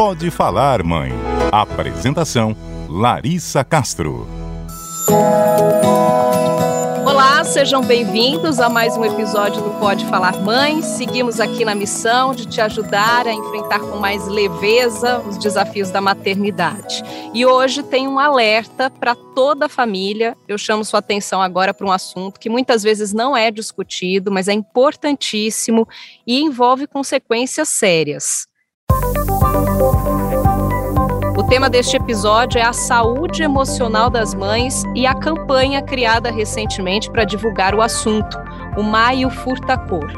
Pode Falar Mãe. Apresentação: Larissa Castro. Olá, sejam bem-vindos a mais um episódio do Pode Falar Mãe. Seguimos aqui na missão de te ajudar a enfrentar com mais leveza os desafios da maternidade. E hoje tem um alerta para toda a família. Eu chamo sua atenção agora para um assunto que muitas vezes não é discutido, mas é importantíssimo e envolve consequências sérias. O tema deste episódio é a saúde emocional das mães e a campanha criada recentemente para divulgar o assunto, o Maio Furta Cor.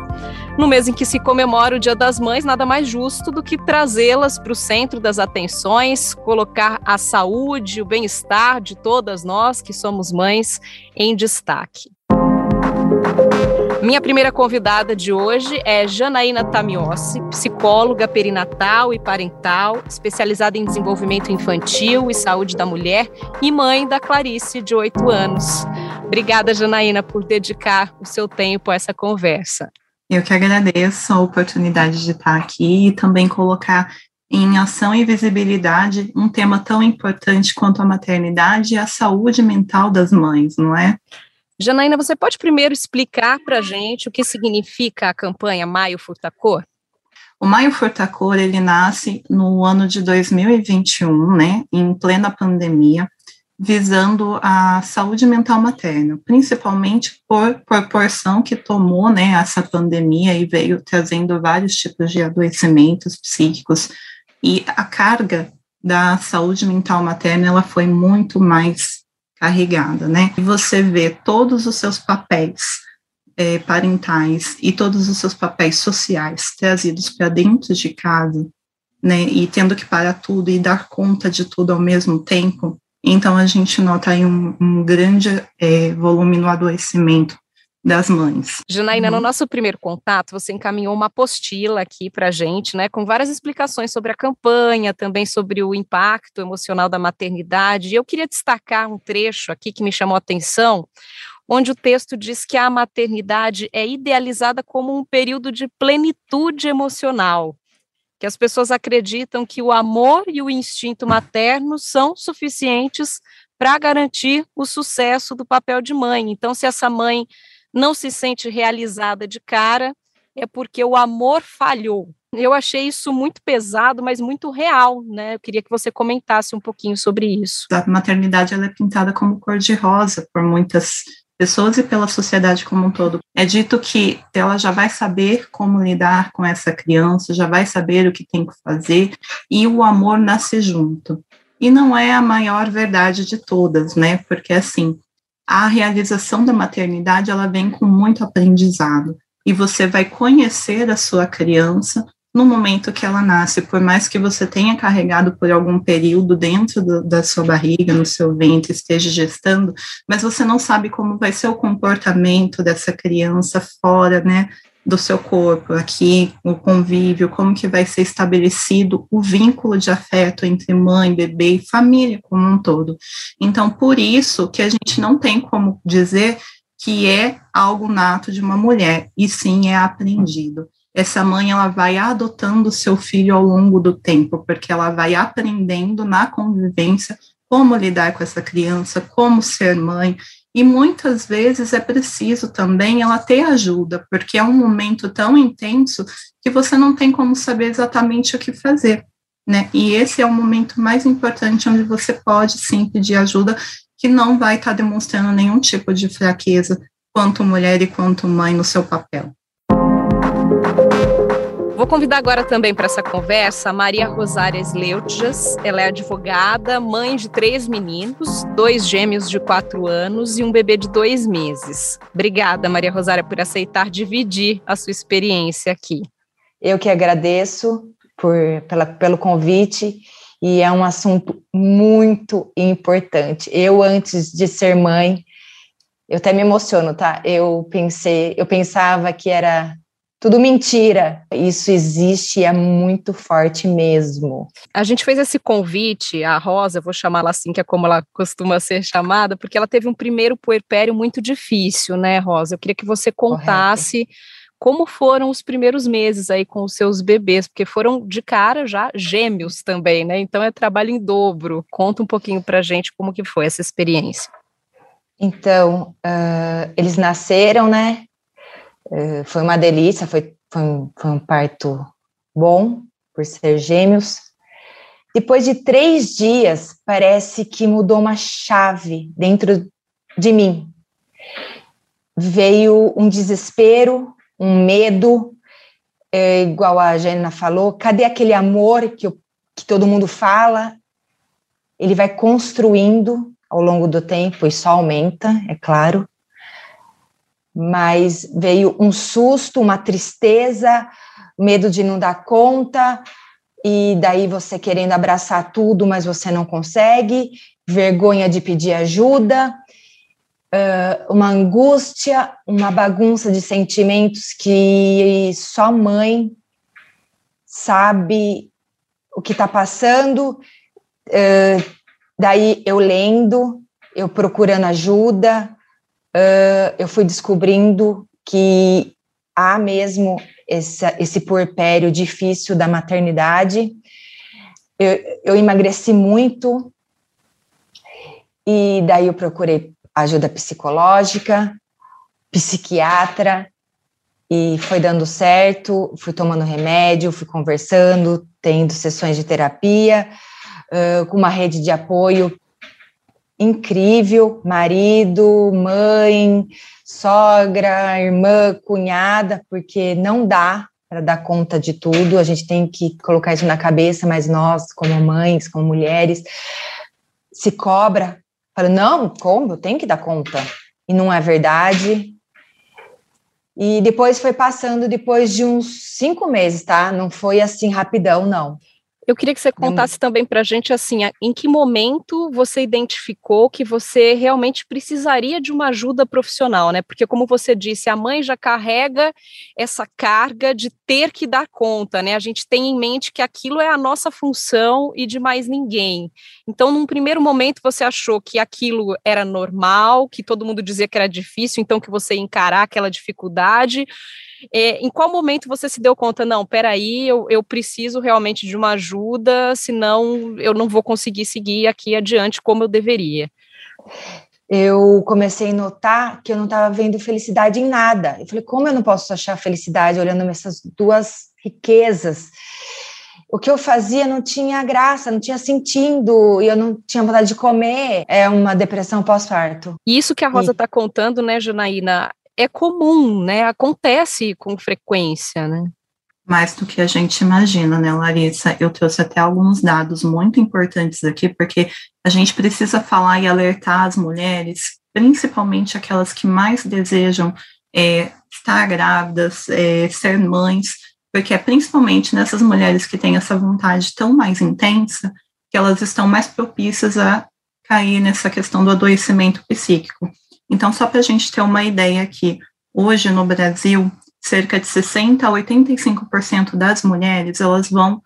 No mês em que se comemora o Dia das Mães, nada mais justo do que trazê-las para o centro das atenções, colocar a saúde, o bem-estar de todas nós que somos mães em destaque. Minha primeira convidada de hoje é Janaína Tamiossi, psicóloga perinatal e parental, especializada em desenvolvimento infantil e saúde da mulher e mãe da Clarice, de 8 anos. Obrigada, Janaína, por dedicar o seu tempo a essa conversa. Eu que agradeço a oportunidade de estar aqui e também colocar em ação e visibilidade um tema tão importante quanto a maternidade e a saúde mental das mães, não é? Janaína, você pode primeiro explicar para a gente o que significa a campanha Maio Furtacor? O Maio Furtacor, ele nasce no ano de 2021, né, em plena pandemia, visando a saúde mental materna, principalmente por proporção que tomou, né, essa pandemia e veio trazendo vários tipos de adoecimentos psíquicos e a carga da saúde mental materna, ela foi muito mais carregada, né? E você vê todos os seus papéis é, parentais e todos os seus papéis sociais trazidos para dentro de casa, né? E tendo que parar tudo e dar conta de tudo ao mesmo tempo. Então a gente nota aí um, um grande é, volume no adoecimento das mães. Janaína, uhum. no nosso primeiro contato, você encaminhou uma apostila aqui para a gente, né, com várias explicações sobre a campanha, também sobre o impacto emocional da maternidade. E eu queria destacar um trecho aqui que me chamou a atenção, onde o texto diz que a maternidade é idealizada como um período de plenitude emocional, que as pessoas acreditam que o amor e o instinto materno são suficientes para garantir o sucesso do papel de mãe. Então, se essa mãe não se sente realizada de cara, é porque o amor falhou. Eu achei isso muito pesado, mas muito real, né? Eu queria que você comentasse um pouquinho sobre isso. A maternidade ela é pintada como cor de rosa por muitas pessoas e pela sociedade como um todo. É dito que ela já vai saber como lidar com essa criança, já vai saber o que tem que fazer e o amor nasce junto. E não é a maior verdade de todas, né? Porque assim, a realização da maternidade ela vem com muito aprendizado. E você vai conhecer a sua criança no momento que ela nasce, por mais que você tenha carregado por algum período dentro do, da sua barriga, no seu ventre, esteja gestando, mas você não sabe como vai ser o comportamento dessa criança fora, né, do seu corpo, aqui, o convívio, como que vai ser estabelecido o vínculo de afeto entre mãe, bebê e família como um todo. Então, por isso que a gente não tem como dizer que é algo nato de uma mulher, e sim é aprendido. Essa mãe ela vai adotando seu filho ao longo do tempo, porque ela vai aprendendo na convivência como lidar com essa criança, como ser mãe, e muitas vezes é preciso também ela ter ajuda, porque é um momento tão intenso que você não tem como saber exatamente o que fazer, né? E esse é o momento mais importante onde você pode sim pedir ajuda, que não vai estar demonstrando nenhum tipo de fraqueza, quanto mulher e quanto mãe no seu papel. Vou convidar agora também para essa conversa a Maria Rosária Sleutjas. Ela é advogada, mãe de três meninos, dois gêmeos de quatro anos e um bebê de dois meses. Obrigada, Maria Rosária, por aceitar dividir a sua experiência aqui. Eu que agradeço por, pela, pelo convite e é um assunto muito importante. Eu, antes de ser mãe, eu até me emociono, tá? Eu pensei, eu pensava que era tudo mentira. Isso existe e é muito forte mesmo. A gente fez esse convite, a Rosa, vou chamá-la assim, que é como ela costuma ser chamada, porque ela teve um primeiro puerpério muito difícil, né, Rosa? Eu queria que você contasse. Correto. como foram os primeiros meses aí com os seus bebês, porque foram de cara já gêmeos também, né? Então é trabalho em dobro. Conta um pouquinho pra gente como que foi essa experiência. Então, uh, eles nasceram, né? Uh, foi uma delícia, foi, foi, um, foi um parto bom, por ser gêmeos. Depois de três dias, parece que mudou uma chave dentro de mim. Veio um desespero, um medo, é, igual a Jana falou, cadê aquele amor que, eu, que todo mundo fala? Ele vai construindo ao longo do tempo, e só aumenta, é claro. Mas veio um susto, uma tristeza, medo de não dar conta, e daí você querendo abraçar tudo, mas você não consegue, vergonha de pedir ajuda, uma angústia, uma bagunça de sentimentos que só mãe sabe o que está passando. daí eu lendo, eu procurando ajuda, eu fui descobrindo que há mesmo esse, esse puerpério difícil da maternidade. Eu, eu emagreci muito e daí eu procurei ajuda psicológica, psiquiatra e foi dando certo. Fui tomando remédio, fui conversando, tendo sessões de terapia, uh, com uma rede de apoio incrível, marido, mãe, sogra, irmã, cunhada, porque não dá para dar conta de tudo, a gente tem que colocar isso na cabeça, mas nós, como mães, como mulheres, se cobra, fala, não, como? Tenho que dar conta. E não é verdade. E depois foi passando, depois de uns cinco meses, tá? Não foi assim rapidão, não. Eu queria que você contasse também para a gente assim, em que momento você identificou que você realmente precisaria de uma ajuda profissional, né? Porque como você disse, a mãe já carrega essa carga de ter que dar conta, né? A gente tem em mente que aquilo é a nossa função e de mais ninguém. Então, num primeiro momento você achou que aquilo era normal, que todo mundo dizia que era difícil, então que você ia encarar aquela dificuldade é, em qual momento você se deu conta, não, peraí, eu, eu preciso realmente de uma ajuda, senão eu não vou conseguir seguir aqui adiante como eu deveria? eu comecei a notar que eu não estava vendo felicidade em nada. Eu falei, como eu não posso achar felicidade olhando essas duas riquezas? O que eu fazia não tinha graça, não tinha sentido, e eu não tinha vontade de comer. É uma depressão pós-parto. Isso que a Rosa está contando, né, Janaína, é comum, né? Acontece com frequência, né? Mais do que a gente imagina, né, Larissa? Eu trouxe até alguns dados muito importantes aqui, porque a gente precisa falar e alertar as mulheres, principalmente aquelas que mais desejam é, estar grávidas, é, ser mães, porque é principalmente nessas mulheres que têm essa vontade tão mais intensa que elas estão mais propícias a cair nessa questão do adoecimento psíquico. Então, só para a gente ter uma ideia aqui, hoje no Brasil, cerca de 60 a 85% das mulheres, elas vão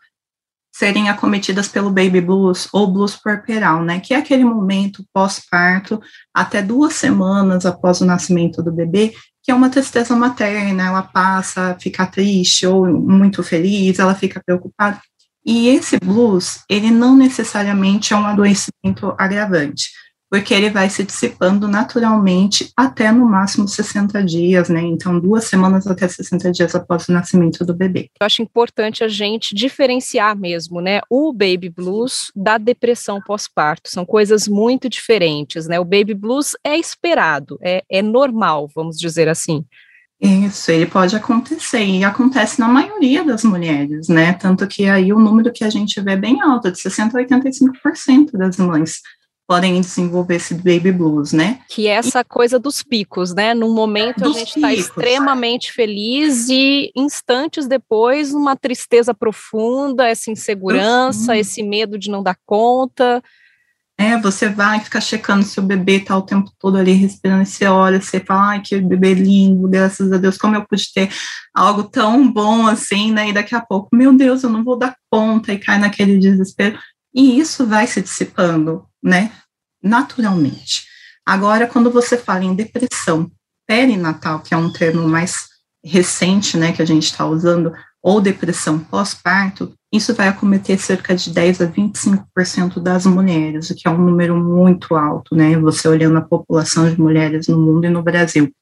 serem acometidas pelo baby blues ou blues puerperal, né, que é aquele momento pós-parto, até duas semanas após o nascimento do bebê, que é uma tristeza materna, ela passa a ficar triste ou muito feliz, ela fica preocupada. E esse blues, ele não necessariamente é um adoecimento agravante porque ele vai se dissipando naturalmente até no máximo 60 dias, né? Então, duas semanas até 60 dias após o nascimento do bebê. Eu acho importante a gente diferenciar mesmo, né? O baby blues da depressão pós-parto. São coisas muito diferentes, né? O baby blues é esperado, é, é normal, vamos dizer assim. Isso, ele pode acontecer, e acontece na maioria das mulheres, né? Tanto que aí o número que a gente vê é bem alto, de 60% a 85% das mães podem desenvolver esse baby blues, né? Que é essa e, coisa dos picos, né? Num momento a gente está extremamente feliz e instantes depois uma tristeza profunda, essa insegurança, uhum. esse medo de não dar conta. É, você vai ficar checando se o bebê tá o tempo todo ali respirando, você olha, você fala, ai, que bebê lindo, graças a Deus, como eu pude ter algo tão bom assim, né? E daqui a pouco, meu Deus, eu não vou dar conta, e cai naquele desespero. E isso vai se dissipando, né? Naturalmente. Agora, quando você fala em depressão perinatal, que é um termo mais recente, né, que a gente está usando, ou depressão pós-parto, isso vai acometer cerca de 10 a 25% das mulheres, o que é um número muito alto, né? Você olhando a população de mulheres no mundo e no Brasil.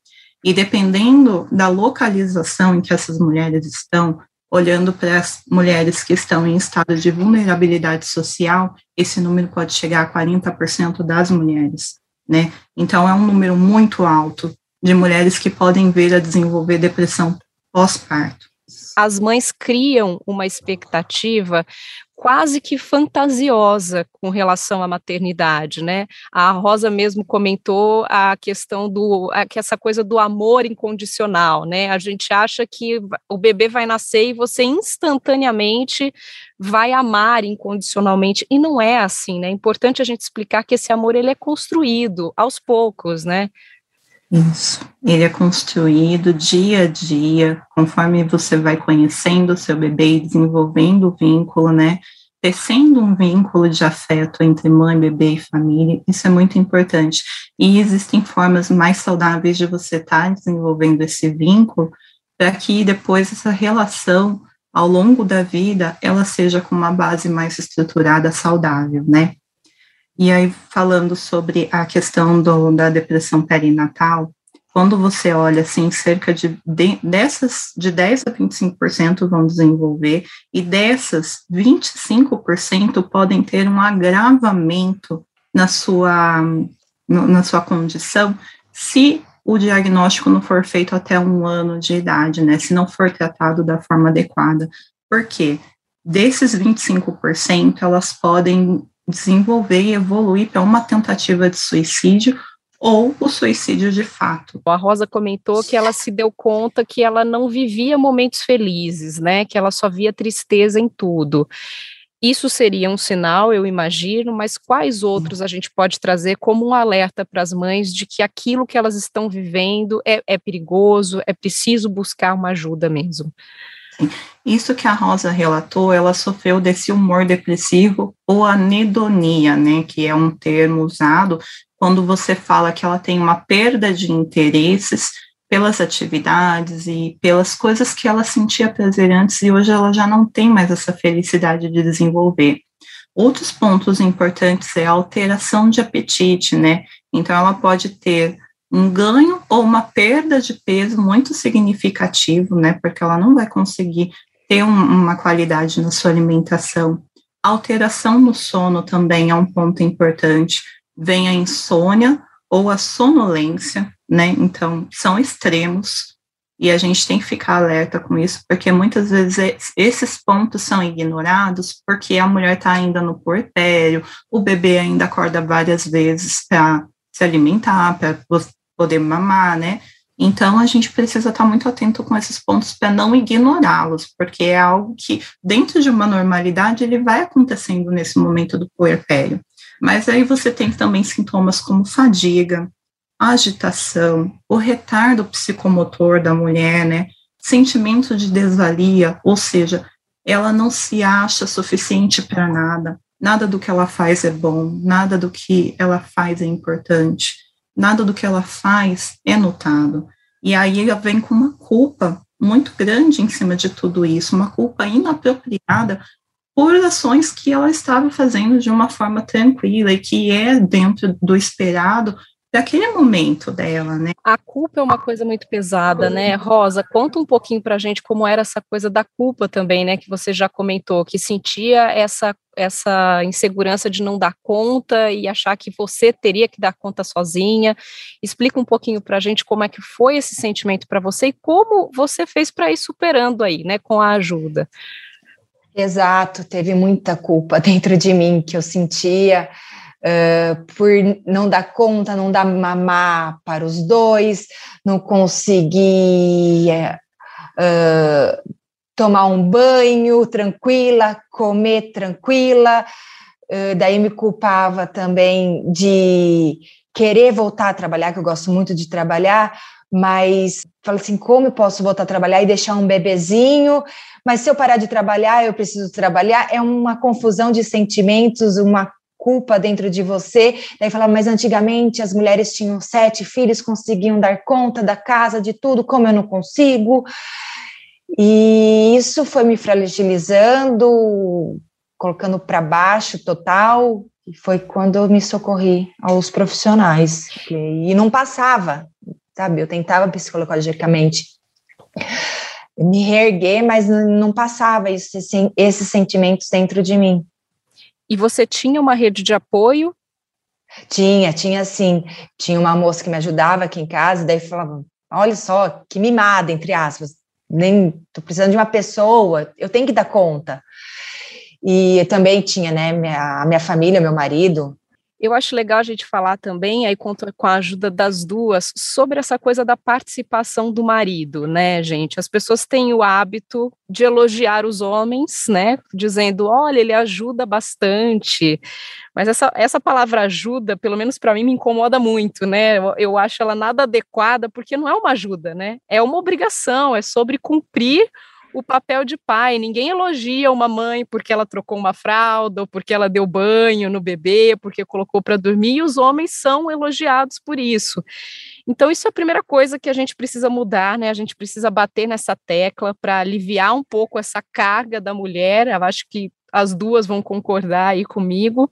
E dependendo da localização em que essas mulheres estão, olhando para as mulheres que estão em estado de vulnerabilidade social, esse número pode chegar a 40% das mulheres, né? Então é um número muito alto de mulheres que podem vir a desenvolver depressão pós-parto as mães criam uma expectativa quase que fantasiosa com relação à maternidade, né? A Rosa mesmo comentou a questão do a, que essa coisa do amor incondicional, né? A gente acha que o bebê vai nascer e você instantaneamente vai amar incondicionalmente e não é assim, né? É importante a gente explicar que esse amor ele é construído aos poucos, né? Isso. Ele é construído dia a dia, conforme você vai conhecendo o seu bebê e desenvolvendo o vínculo, né? Tecendo um vínculo de afeto entre mãe, bebê e família, isso é muito importante. E existem formas mais saudáveis de você estar tá desenvolvendo esse vínculo para que depois essa relação ao longo da vida ela seja com uma base mais estruturada, saudável, né? E aí, falando sobre a questão do, da depressão perinatal, quando você olha assim, cerca de, de dessas, de 10 a 25% vão desenvolver, e dessas, 25% podem ter um agravamento na sua, na sua condição, se o diagnóstico não for feito até um ano de idade, né? Se não for tratado da forma adequada. Por quê? Desses 25%, elas podem desenvolver e evoluir para uma tentativa de suicídio ou o suicídio de fato. A Rosa comentou que ela se deu conta que ela não vivia momentos felizes, né? Que ela só via tristeza em tudo. Isso seria um sinal, eu imagino, mas quais outros a gente pode trazer como um alerta para as mães de que aquilo que elas estão vivendo é, é perigoso, é preciso buscar uma ajuda mesmo? Isso que a Rosa relatou, ela sofreu desse humor depressivo ou anedonia, né, que é um termo usado quando você fala que ela tem uma perda de interesses pelas atividades e pelas coisas que ela sentia prazer antes e hoje ela já não tem mais essa felicidade de desenvolver. Outros pontos importantes é a alteração de apetite, né? Então ela pode ter um ganho ou uma perda de peso muito significativo, né? Porque ela não vai conseguir ter um, uma qualidade na sua alimentação. alteração no sono também é um ponto importante. Vem a insônia ou a sonolência, né? Então, são extremos e a gente tem que ficar alerta com isso, porque muitas vezes esses pontos são ignorados porque a mulher está ainda no porpério, o bebê ainda acorda várias vezes para se alimentar, para poder mamar, né? Então, a gente precisa estar muito atento com esses pontos para não ignorá-los, porque é algo que, dentro de uma normalidade, ele vai acontecendo nesse momento do puerpério. Mas aí você tem também sintomas como fadiga, agitação, o retardo psicomotor da mulher, né? Sentimento de desvalia, ou seja, ela não se acha suficiente para nada, nada do que ela faz é bom, nada do que ela faz é importante nada do que ela faz é notado. E aí ela vem com uma culpa muito grande em cima de tudo isso, uma culpa inapropriada por ações que ela estava fazendo de uma forma tranquila e que é dentro do esperado daquele momento dela, né? A culpa é uma coisa muito pesada, né? Rosa, conta um pouquinho pra gente como era essa coisa da culpa também, né? Que você já comentou, que sentia essa, essa insegurança de não dar conta e achar que você teria que dar conta sozinha. Explica um pouquinho pra gente como é que foi esse sentimento para você e como você fez para ir superando aí, né? Com a ajuda. Exato, teve muita culpa dentro de mim que eu sentia uh, por não dar conta, não dar mamar para os dois, não conseguir uh, tomar um banho tranquila, comer tranquila. Uh, daí me culpava também de querer voltar a trabalhar, que eu gosto muito de trabalhar, mas falo assim, como eu posso voltar a trabalhar e deixar um bebezinho? Mas se eu parar de trabalhar, eu preciso trabalhar. É uma confusão de sentimentos, uma culpa dentro de você. Daí falava, mas antigamente as mulheres tinham sete filhos, conseguiam dar conta da casa, de tudo, como eu não consigo. E isso foi me fragilizando, colocando para baixo total. E foi quando eu me socorri aos profissionais. E não passava, sabe? Eu tentava psicologicamente me reerguer, mas não passava isso, esses sentimentos dentro de mim. E você tinha uma rede de apoio? Tinha, tinha sim. Tinha uma moça que me ajudava aqui em casa, daí falava: olha só, que mimada, entre aspas. Nem tô precisando de uma pessoa, eu tenho que dar conta. E também tinha, né, minha, minha família, meu marido, eu acho legal a gente falar também, aí com, com a ajuda das duas, sobre essa coisa da participação do marido, né, gente? As pessoas têm o hábito de elogiar os homens, né, dizendo, olha, ele ajuda bastante. Mas essa, essa palavra ajuda, pelo menos para mim, me incomoda muito, né? Eu, eu acho ela nada adequada, porque não é uma ajuda, né? É uma obrigação, é sobre cumprir o papel de pai. Ninguém elogia uma mãe porque ela trocou uma fralda, ou porque ela deu banho no bebê, porque colocou para dormir, e os homens são elogiados por isso. Então, isso é a primeira coisa que a gente precisa mudar, né? A gente precisa bater nessa tecla para aliviar um pouco essa carga da mulher. Eu acho que as duas vão concordar aí comigo.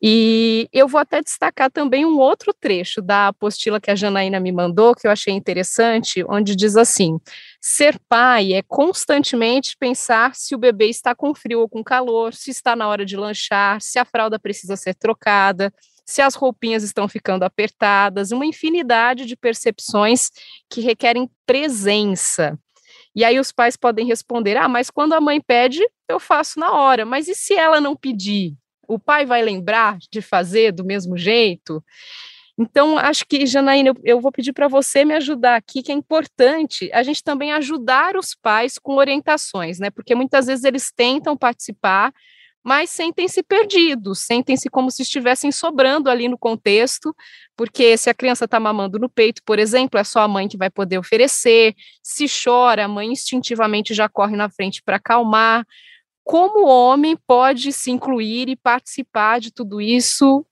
E eu vou até destacar também um outro trecho da apostila que a Janaína me mandou, que eu achei interessante, onde diz assim: ser pai é constantemente pensar se o bebê está com frio ou com calor, se está na hora de lanchar, se a fralda precisa ser trocada, se as roupinhas estão ficando apertadas, uma infinidade de percepções que requerem presença. E aí os pais podem responder: ah, mas quando a mãe pede, eu faço na hora. Mas e se ela não pedir? O pai vai lembrar de fazer do mesmo jeito? Então, acho que, Janaína, eu vou pedir para você me ajudar aqui, que é importante a gente também ajudar os pais com orientações, né? Porque muitas vezes eles tentam participar, mas sentem-se perdidos, sentem-se como se estivessem sobrando ali no contexto, porque se a criança está mamando no peito, por exemplo, é só a mãe que vai poder oferecer, se chora, a mãe instintivamente já corre na frente para acalmar, como o homem pode se incluir e participar de tudo isso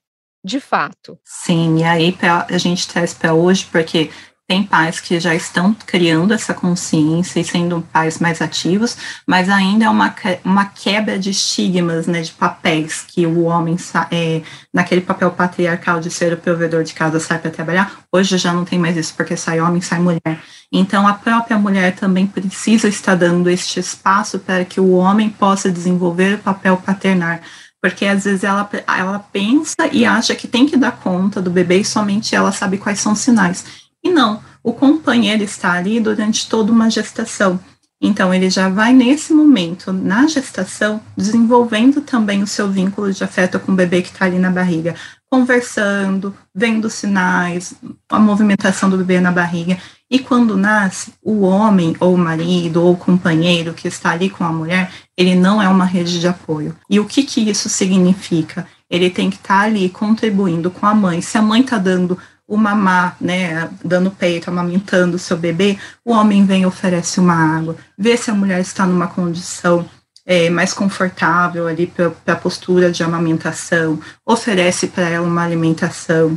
de fato. Sim, e aí a gente traz para hoje, porque tem pais que já estão criando essa consciência e sendo pais mais ativos, mas ainda é uma, uma quebra de estigmas, né, de papéis, que o homem, é, naquele papel patriarcal de ser o provedor de casa, sai para trabalhar, hoje já não tem mais isso, porque sai homem, sai mulher. Então, a própria mulher também precisa estar dando este espaço para que o homem possa desenvolver o papel paternar, porque às vezes ela, ela pensa e acha que tem que dar conta do bebê e somente ela sabe quais são os sinais e não, o companheiro está ali durante toda uma gestação. Então, ele já vai nesse momento, na gestação, desenvolvendo também o seu vínculo de afeto com o bebê que está ali na barriga, conversando, vendo sinais, a movimentação do bebê na barriga. E quando nasce, o homem, ou o marido, ou o companheiro que está ali com a mulher, ele não é uma rede de apoio. E o que, que isso significa? Ele tem que estar ali contribuindo com a mãe. Se a mãe está dando o mamar, né, dando peito, amamentando o seu bebê, o homem vem e oferece uma água, vê se a mulher está numa condição é, mais confortável ali para a postura de amamentação, oferece para ela uma alimentação,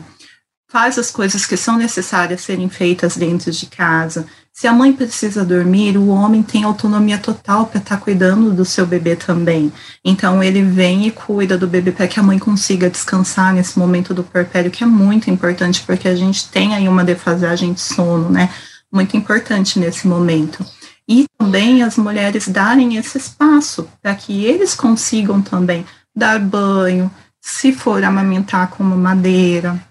faz as coisas que são necessárias serem feitas dentro de casa, se a mãe precisa dormir, o homem tem autonomia total para estar tá cuidando do seu bebê também. Então ele vem e cuida do bebê para que a mãe consiga descansar nesse momento do porpério, que é muito importante, porque a gente tem aí uma defasagem de sono, né? Muito importante nesse momento. E também as mulheres darem esse espaço para que eles consigam também dar banho, se for amamentar com uma madeira,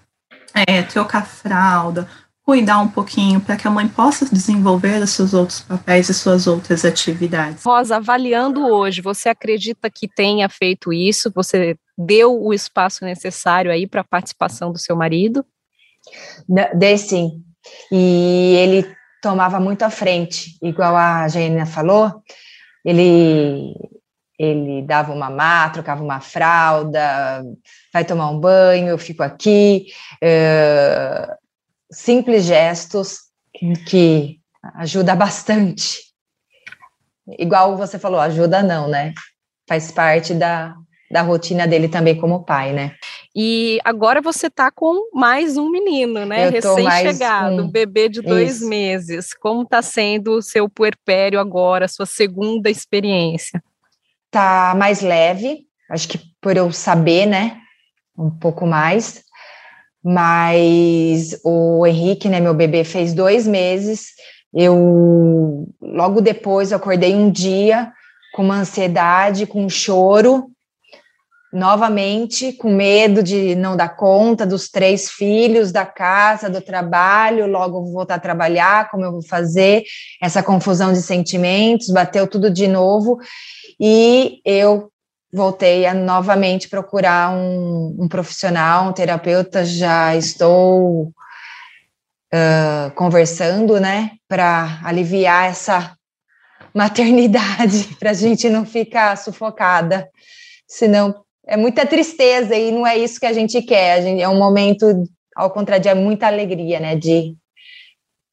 é, trocar fralda, cuidar um pouquinho para que a mãe possa desenvolver os seus outros papéis e suas outras atividades. Rosa, avaliando hoje, você acredita que tenha feito isso? Você deu o espaço necessário aí para a participação do seu marido? Dei sim. E ele tomava muito à frente, igual a Jaina falou, ele ele dava uma má, trocava uma fralda, vai tomar um banho, eu fico aqui. Uh, simples gestos que ajuda bastante. Igual você falou, ajuda não, né? Faz parte da, da rotina dele também como pai, né? E agora você está com mais um menino, né? Recém-chegado, um... bebê de dois Isso. meses. Como está sendo o seu puerpério agora, sua segunda experiência? Tá mais leve, acho que por eu saber, né? Um pouco mais. Mas o Henrique, né, meu bebê, fez dois meses. Eu logo depois eu acordei um dia com uma ansiedade, com um choro, novamente com medo de não dar conta dos três filhos, da casa, do trabalho, logo vou voltar a trabalhar, como eu vou fazer, essa confusão de sentimentos, bateu tudo de novo, e eu voltei a novamente procurar um, um profissional, um terapeuta, já estou uh, conversando, né, para aliviar essa maternidade, para a gente não ficar sufocada, senão é muita tristeza e não é isso que a gente quer. A gente, é um momento, ao contrário, é muita alegria, né? De,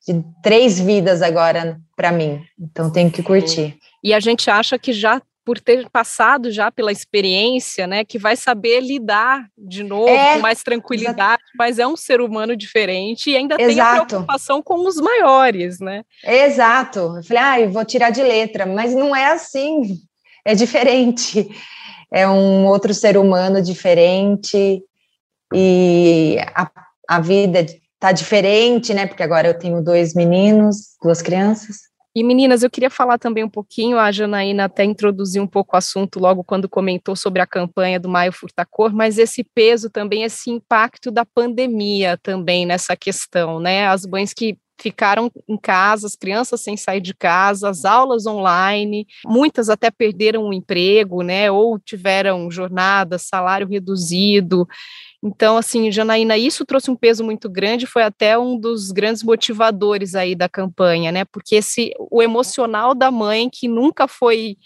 de três vidas agora para mim. Então tenho que curtir. E a gente acha que já por ter passado já pela experiência, né, que vai saber lidar de novo é, com mais tranquilidade, exato. mas é um ser humano diferente e ainda exato. tem a preocupação com os maiores, né? Exato. Eu falei, ah, vou tirar de letra, mas não é assim. É diferente é um outro ser humano diferente e a, a vida está diferente, né? Porque agora eu tenho dois meninos, duas crianças. E meninas, eu queria falar também um pouquinho, a Janaína até introduziu um pouco o assunto logo quando comentou sobre a campanha do Maio Furtacor, mas esse peso também, esse impacto da pandemia também nessa questão, né? As mães que ficaram em casa, as crianças sem sair de casa, as aulas online, muitas até perderam o emprego, né, ou tiveram jornada, salário reduzido. Então, assim, Janaína, isso trouxe um peso muito grande, foi até um dos grandes motivadores aí da campanha, né? Porque esse o emocional da mãe que nunca foi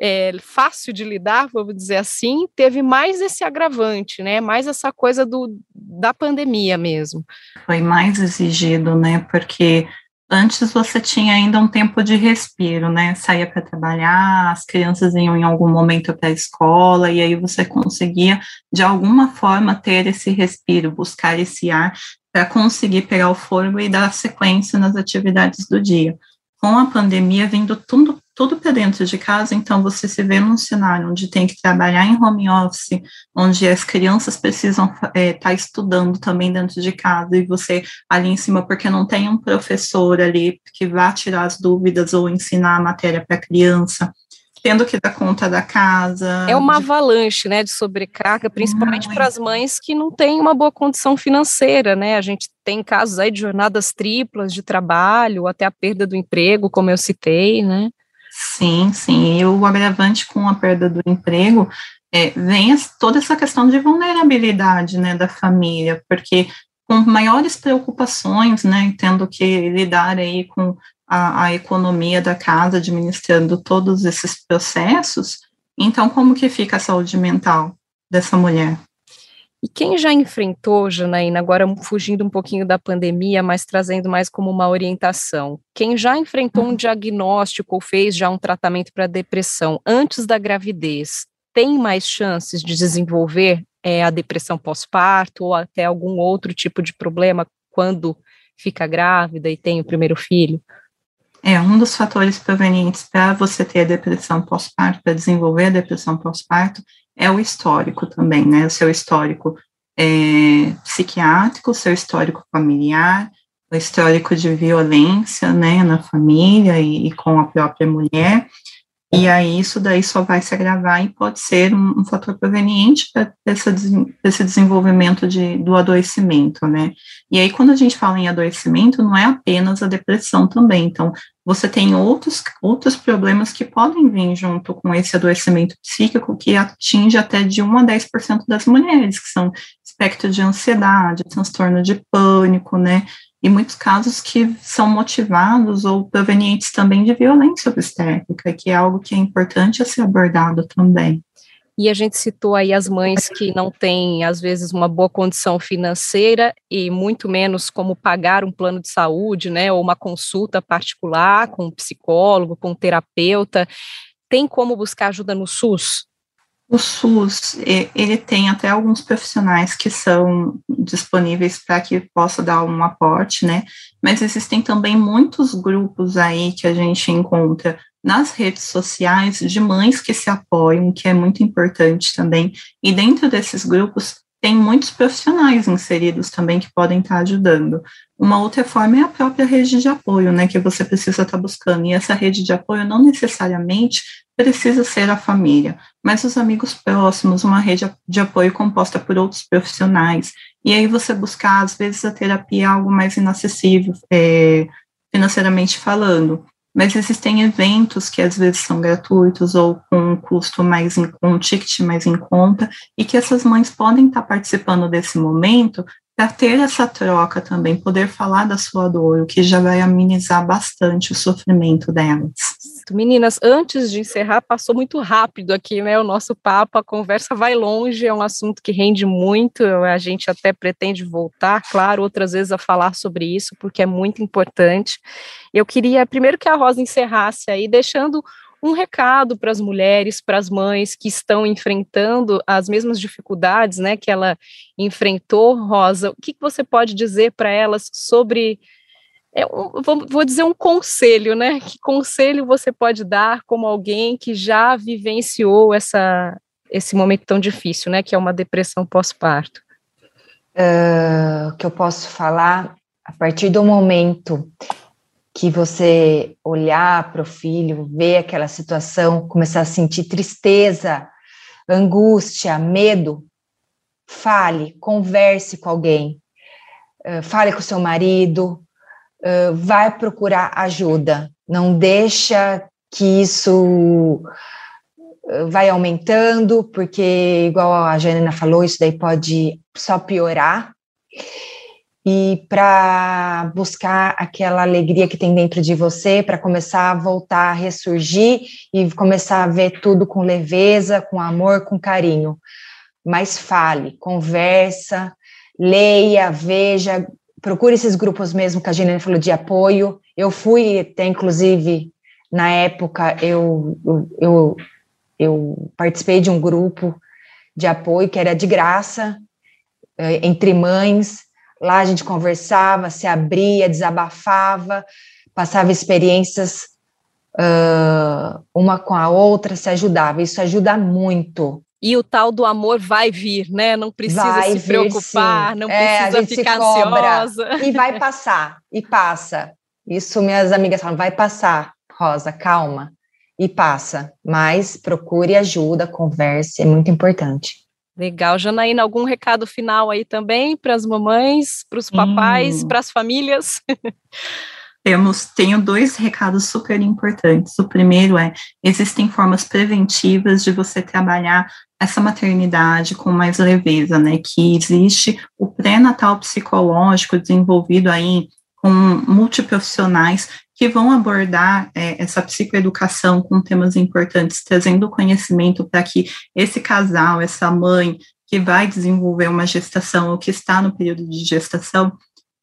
é, fácil de lidar, vamos dizer assim, teve mais esse agravante, né? Mais essa coisa do, da pandemia mesmo. Foi mais exigido, né? Porque antes você tinha ainda um tempo de respiro, né? Saía para trabalhar, as crianças iam em algum momento para a escola, e aí você conseguia, de alguma forma, ter esse respiro, buscar esse ar para conseguir pegar o fôlego e dar sequência nas atividades do dia. Com a pandemia vindo tudo tudo para dentro de casa, então você se vê num cenário onde tem que trabalhar em home office, onde as crianças precisam estar é, tá estudando também dentro de casa, e você ali em cima, porque não tem um professor ali que vá tirar as dúvidas ou ensinar a matéria para a criança, tendo que dar conta da casa. É uma de... avalanche, né, de sobrecarga, principalmente para as mães que não têm uma boa condição financeira, né? A gente tem casos aí de jornadas triplas de trabalho, até a perda do emprego, como eu citei, né? Sim, sim. E o agravante com a perda do emprego é, vem toda essa questão de vulnerabilidade né, da família, porque com maiores preocupações, né, tendo que lidar aí com a, a economia da casa, administrando todos esses processos, então como que fica a saúde mental dessa mulher? E quem já enfrentou, Janaína, agora fugindo um pouquinho da pandemia, mas trazendo mais como uma orientação, quem já enfrentou um diagnóstico ou fez já um tratamento para depressão antes da gravidez, tem mais chances de desenvolver é, a depressão pós-parto ou até algum outro tipo de problema quando fica grávida e tem o primeiro filho? É, um dos fatores provenientes para você ter a depressão pós-parto, para desenvolver a depressão pós-parto, é o histórico também, né? O seu histórico é, psiquiátrico, o seu histórico familiar, o histórico de violência, né, na família e, e com a própria mulher, e aí isso daí só vai se agravar e pode ser um, um fator proveniente para esse desenvolvimento de, do adoecimento, né? E aí quando a gente fala em adoecimento, não é apenas a depressão também, então você tem outros, outros problemas que podem vir junto com esse adoecimento psíquico que atinge até de 1 a 10% das mulheres, que são espectro de ansiedade, transtorno de pânico, né? E muitos casos que são motivados ou provenientes também de violência obstétrica, que é algo que é importante a ser abordado também. E a gente citou aí as mães que não têm, às vezes, uma boa condição financeira e muito menos como pagar um plano de saúde, né, ou uma consulta particular com um psicólogo, com um terapeuta. Tem como buscar ajuda no SUS? O SUS, ele tem até alguns profissionais que são disponíveis para que possa dar um aporte, né? Mas existem também muitos grupos aí que a gente encontra nas redes sociais de mães que se apoiam, que é muito importante também. E dentro desses grupos tem muitos profissionais inseridos também que podem estar ajudando. Uma outra forma é a própria rede de apoio, né, que você precisa estar buscando. E essa rede de apoio não necessariamente precisa ser a família, mas os amigos próximos, uma rede de apoio composta por outros profissionais. E aí você buscar, às vezes, a terapia algo mais inacessível, é, financeiramente falando mas existem eventos que às vezes são gratuitos ou com um custo mais com um ticket mais em conta e que essas mães podem estar participando desse momento para ter essa troca também, poder falar da sua dor, o que já vai amenizar bastante o sofrimento delas. Meninas, antes de encerrar, passou muito rápido aqui, né? O nosso papo, a conversa vai longe, é um assunto que rende muito. A gente até pretende voltar, claro, outras vezes a falar sobre isso, porque é muito importante. Eu queria primeiro que a Rosa encerrasse aí, deixando um recado para as mulheres, para as mães que estão enfrentando as mesmas dificuldades, né, que ela enfrentou, Rosa. O que, que você pode dizer para elas sobre é, vou, vou, dizer um conselho, né? Que conselho você pode dar como alguém que já vivenciou essa, esse momento tão difícil, né? Que é uma depressão pós-parto. Uh, que eu posso falar a partir do momento que você olhar para o filho, ver aquela situação, começar a sentir tristeza, angústia, medo, fale, converse com alguém, uh, fale com seu marido, uh, vai procurar ajuda, não deixa que isso vai aumentando, porque, igual a Janina falou, isso daí pode só piorar. E para buscar aquela alegria que tem dentro de você, para começar a voltar a ressurgir e começar a ver tudo com leveza, com amor, com carinho. Mas fale, conversa, leia, veja, procure esses grupos mesmo que a Janine falou de apoio. Eu fui até, inclusive, na época, eu, eu, eu participei de um grupo de apoio que era de graça, eh, entre mães. Lá a gente conversava, se abria, desabafava, passava experiências uh, uma com a outra, se ajudava. Isso ajuda muito e o tal do amor vai vir, né? Não precisa vai se vir, preocupar, sim. não é, precisa ficar ansiosa. E vai passar, e passa. Isso minhas amigas falam, vai passar, Rosa, calma. E passa, mas procure ajuda, converse, é muito importante. Legal, Janaína, algum recado final aí também para as mamães, para os papais, hum. para as famílias? Temos, tenho dois recados super importantes. O primeiro é: existem formas preventivas de você trabalhar essa maternidade com mais leveza, né? Que existe o pré-natal psicológico desenvolvido aí com multiprofissionais que vão abordar é, essa psicoeducação com temas importantes, trazendo conhecimento para que esse casal, essa mãe que vai desenvolver uma gestação ou que está no período de gestação,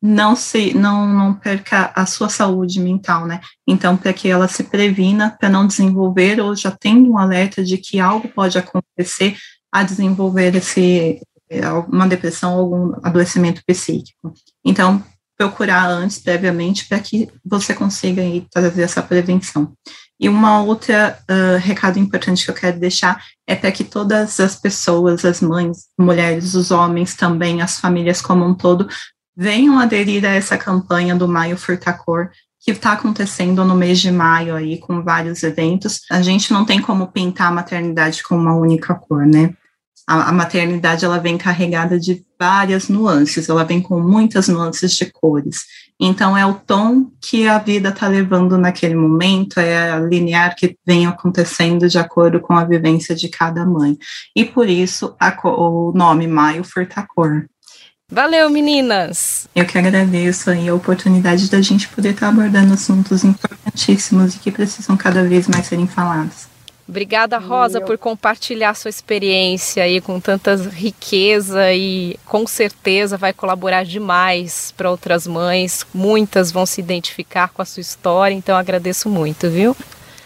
não se não, não perca a sua saúde mental, né? Então, para que ela se previna para não desenvolver ou já tendo um alerta de que algo pode acontecer a desenvolver esse uma depressão ou algum adoecimento psíquico. Então, procurar antes, previamente, para que você consiga aí, trazer essa prevenção. E uma outra uh, recado importante que eu quero deixar é para que todas as pessoas, as mães, mulheres, os homens também, as famílias como um todo, venham aderir a essa campanha do Maio Furtacor, que está acontecendo no mês de maio aí, com vários eventos. A gente não tem como pintar a maternidade com uma única cor, né? A, a maternidade, ela vem carregada de várias nuances, ela vem com muitas nuances de cores. Então, é o tom que a vida está levando naquele momento, é a linear que vem acontecendo de acordo com a vivência de cada mãe. E por isso, a, o nome Maio Furtacor. Valeu, meninas! Eu que agradeço aí a oportunidade da gente poder estar abordando assuntos importantíssimos e que precisam cada vez mais serem falados. Obrigada, Rosa, por compartilhar sua experiência aí com tanta riqueza e com certeza vai colaborar demais para outras mães. Muitas vão se identificar com a sua história, então agradeço muito, viu?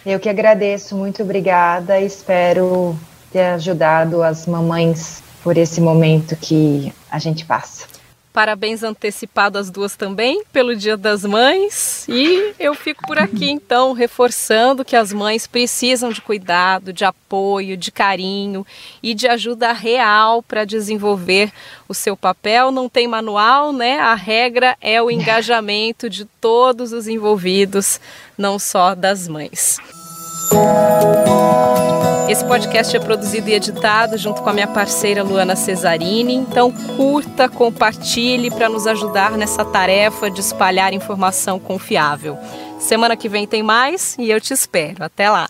Eu que agradeço, muito obrigada. Espero ter ajudado as mamães por esse momento que a gente passa. Parabéns antecipado às duas também, pelo Dia das Mães. E eu fico por aqui, então, reforçando que as mães precisam de cuidado, de apoio, de carinho e de ajuda real para desenvolver o seu papel. Não tem manual, né? A regra é o engajamento de todos os envolvidos, não só das mães. Esse podcast é produzido e editado junto com a minha parceira Luana Cesarini. Então, curta, compartilhe para nos ajudar nessa tarefa de espalhar informação confiável. Semana que vem tem mais e eu te espero. Até lá.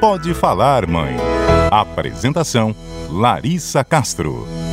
Pode falar, mãe. Apresentação: Larissa Castro.